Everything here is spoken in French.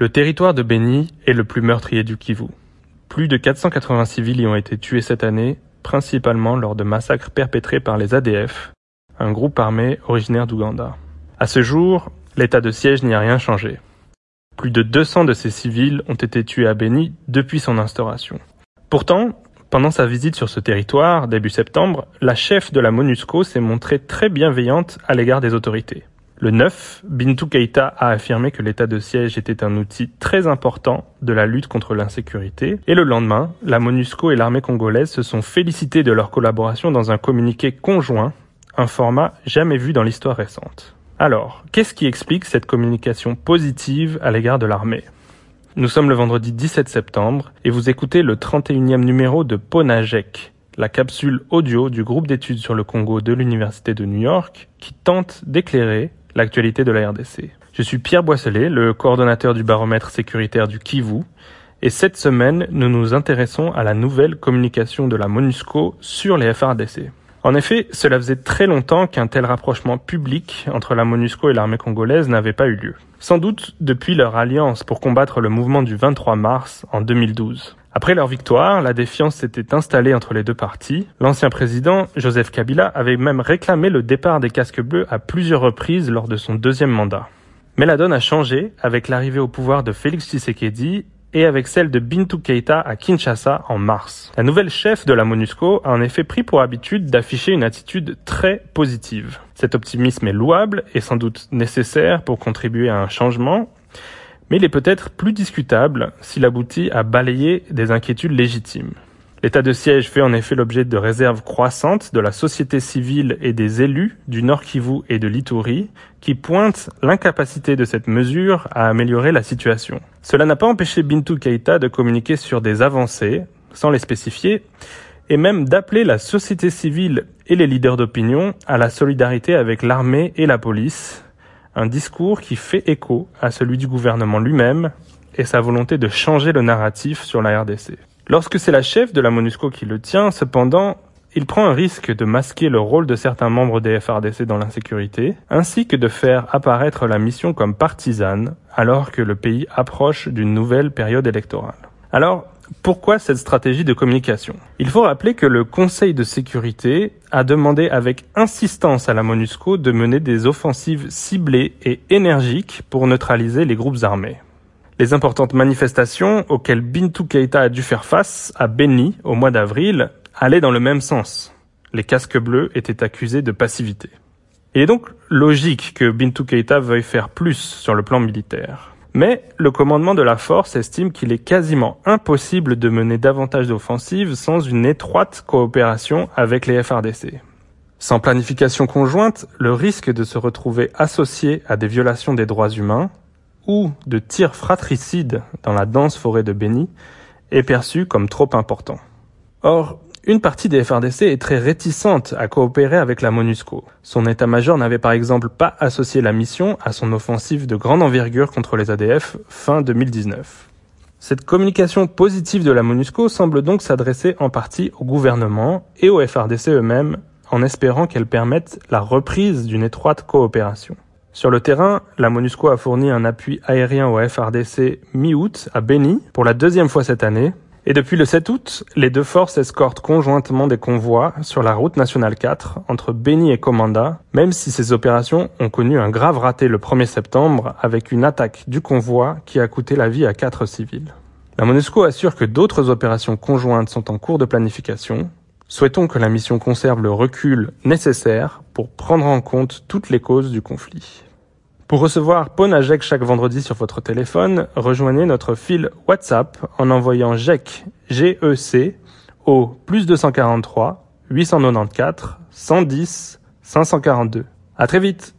Le territoire de Beni est le plus meurtrier du Kivu. Plus de 480 civils y ont été tués cette année, principalement lors de massacres perpétrés par les ADF, un groupe armé originaire d'Ouganda. À ce jour, l'état de siège n'y a rien changé. Plus de 200 de ces civils ont été tués à Beni depuis son instauration. Pourtant, pendant sa visite sur ce territoire, début septembre, la chef de la MONUSCO s'est montrée très bienveillante à l'égard des autorités. Le 9, Bintou Keïta a affirmé que l'état de siège était un outil très important de la lutte contre l'insécurité. Et le lendemain, la MONUSCO et l'armée congolaise se sont félicités de leur collaboration dans un communiqué conjoint, un format jamais vu dans l'histoire récente. Alors, qu'est-ce qui explique cette communication positive à l'égard de l'armée? Nous sommes le vendredi 17 septembre et vous écoutez le 31e numéro de Ponajek, la capsule audio du groupe d'études sur le Congo de l'Université de New York qui tente d'éclairer l'actualité de la RDC. Je suis Pierre Boisselet, le coordonnateur du baromètre sécuritaire du Kivu, et cette semaine, nous nous intéressons à la nouvelle communication de la MONUSCO sur les FRDC. En effet, cela faisait très longtemps qu'un tel rapprochement public entre la MONUSCO et l'armée congolaise n'avait pas eu lieu. Sans doute depuis leur alliance pour combattre le mouvement du 23 mars en 2012. Après leur victoire, la défiance s'était installée entre les deux parties. L'ancien président, Joseph Kabila, avait même réclamé le départ des casques bleus à plusieurs reprises lors de son deuxième mandat. Mais la donne a changé avec l'arrivée au pouvoir de Félix Tshisekedi et avec celle de Bintou Keita à Kinshasa en mars. La nouvelle chef de la MONUSCO a en effet pris pour habitude d'afficher une attitude très positive. Cet optimisme est louable et sans doute nécessaire pour contribuer à un changement, mais il est peut-être plus discutable s'il aboutit à balayer des inquiétudes légitimes. L'état de siège fait en effet l'objet de réserves croissantes de la société civile et des élus du Nord Kivu et de l'Ituri qui pointent l'incapacité de cette mesure à améliorer la situation. Cela n'a pas empêché Bintou Keïta de communiquer sur des avancées, sans les spécifier, et même d'appeler la société civile et les leaders d'opinion à la solidarité avec l'armée et la police, un discours qui fait écho à celui du gouvernement lui-même et sa volonté de changer le narratif sur la RDC. Lorsque c'est la chef de la MONUSCO qui le tient, cependant, il prend un risque de masquer le rôle de certains membres des FRDC dans l'insécurité, ainsi que de faire apparaître la mission comme partisane, alors que le pays approche d'une nouvelle période électorale. Alors, pourquoi cette stratégie de communication? Il faut rappeler que le Conseil de sécurité a demandé avec insistance à la MONUSCO de mener des offensives ciblées et énergiques pour neutraliser les groupes armés. Les importantes manifestations auxquelles Bintou Keita a dû faire face à Beni au mois d'avril allaient dans le même sens. Les casques bleus étaient accusés de passivité. Il est donc logique que Bintou Keita veuille faire plus sur le plan militaire. Mais le commandement de la force estime qu'il est quasiment impossible de mener davantage d'offensives sans une étroite coopération avec les FRDC. Sans planification conjointe, le risque de se retrouver associé à des violations des droits humains ou de tirs fratricides dans la dense forêt de Beni est perçu comme trop important. Or, une partie des FRDC est très réticente à coopérer avec la MONUSCO. Son état-major n'avait par exemple pas associé la mission à son offensive de grande envergure contre les ADF fin 2019. Cette communication positive de la MONUSCO semble donc s'adresser en partie au gouvernement et aux FRDC eux-mêmes en espérant qu'elle permette la reprise d'une étroite coopération. Sur le terrain, la MONUSCO a fourni un appui aérien au FRDC mi-août à Beni pour la deuxième fois cette année et depuis le 7 août, les deux forces escortent conjointement des convois sur la route nationale 4 entre Beni et Komanda, même si ces opérations ont connu un grave raté le 1er septembre avec une attaque du convoi qui a coûté la vie à quatre civils. La MONUSCO assure que d'autres opérations conjointes sont en cours de planification. Souhaitons que la mission conserve le recul nécessaire pour prendre en compte toutes les causes du conflit. Pour recevoir Ponajek chaque vendredi sur votre téléphone, rejoignez notre fil WhatsApp en envoyant GEC, G-E-C, au plus 243 894 110 542. À très vite!